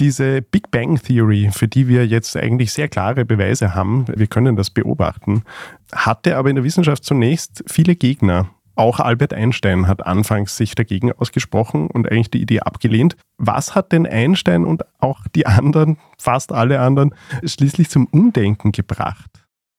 Diese Big Bang Theory, für die wir jetzt eigentlich sehr klare Beweise haben, wir können das beobachten, hatte aber in der Wissenschaft zunächst viele Gegner. Auch Albert Einstein hat anfangs sich dagegen ausgesprochen und eigentlich die Idee abgelehnt. Was hat denn Einstein und auch die anderen, fast alle anderen, schließlich zum Umdenken gebracht?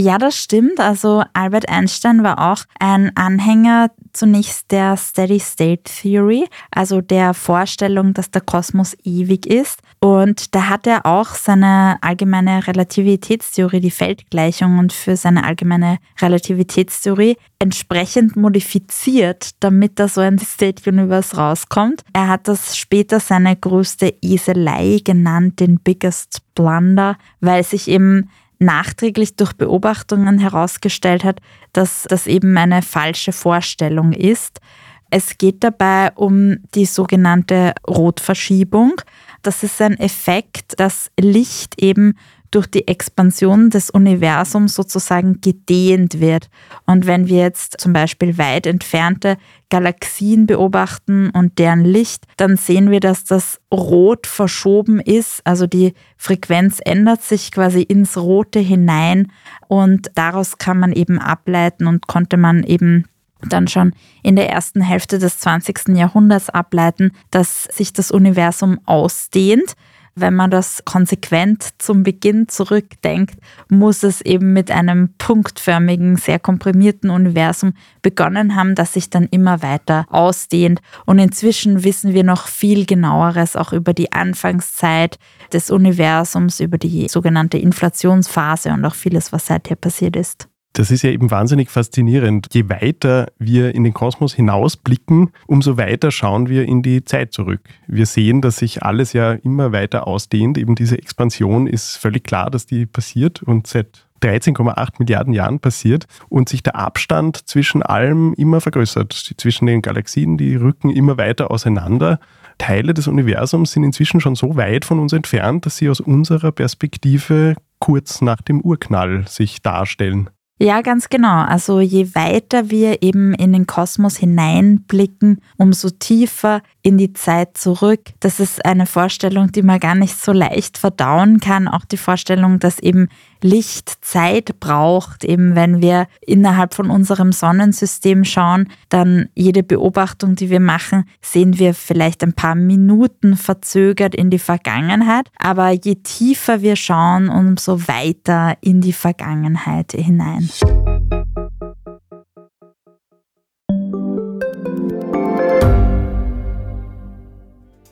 Ja, das stimmt. Also Albert Einstein war auch ein Anhänger zunächst der Steady State Theory, also der Vorstellung, dass der Kosmos ewig ist. Und da hat er auch seine allgemeine Relativitätstheorie, die Feldgleichung und für seine allgemeine Relativitätstheorie entsprechend modifiziert, damit da so ein State Universe rauskommt. Er hat das später seine größte Eselei genannt, den Biggest Blunder, weil sich eben nachträglich durch Beobachtungen herausgestellt hat, dass das eben eine falsche Vorstellung ist. Es geht dabei um die sogenannte Rotverschiebung. Das ist ein Effekt, dass Licht eben durch die Expansion des Universums sozusagen gedehnt wird. Und wenn wir jetzt zum Beispiel weit entfernte Galaxien beobachten und deren Licht, dann sehen wir, dass das Rot verschoben ist. Also die Frequenz ändert sich quasi ins Rote hinein und daraus kann man eben ableiten und konnte man eben dann schon in der ersten Hälfte des 20. Jahrhunderts ableiten, dass sich das Universum ausdehnt wenn man das konsequent zum Beginn zurückdenkt, muss es eben mit einem punktförmigen, sehr komprimierten Universum begonnen haben, das sich dann immer weiter ausdehnt. Und inzwischen wissen wir noch viel genaueres auch über die Anfangszeit des Universums, über die sogenannte Inflationsphase und auch vieles, was seither passiert ist. Das ist ja eben wahnsinnig faszinierend. Je weiter wir in den Kosmos hinausblicken, umso weiter schauen wir in die Zeit zurück. Wir sehen, dass sich alles ja immer weiter ausdehnt. Eben diese Expansion ist völlig klar, dass die passiert und seit 13,8 Milliarden Jahren passiert und sich der Abstand zwischen allem immer vergrößert. Zwischen den Galaxien, die rücken immer weiter auseinander. Teile des Universums sind inzwischen schon so weit von uns entfernt, dass sie aus unserer Perspektive kurz nach dem Urknall sich darstellen. Ja, ganz genau. Also je weiter wir eben in den Kosmos hineinblicken, umso tiefer in die Zeit zurück. Das ist eine Vorstellung, die man gar nicht so leicht verdauen kann. Auch die Vorstellung, dass eben Licht Zeit braucht, eben wenn wir innerhalb von unserem Sonnensystem schauen, dann jede Beobachtung, die wir machen, sehen wir vielleicht ein paar Minuten verzögert in die Vergangenheit. Aber je tiefer wir schauen, umso weiter in die Vergangenheit hinein.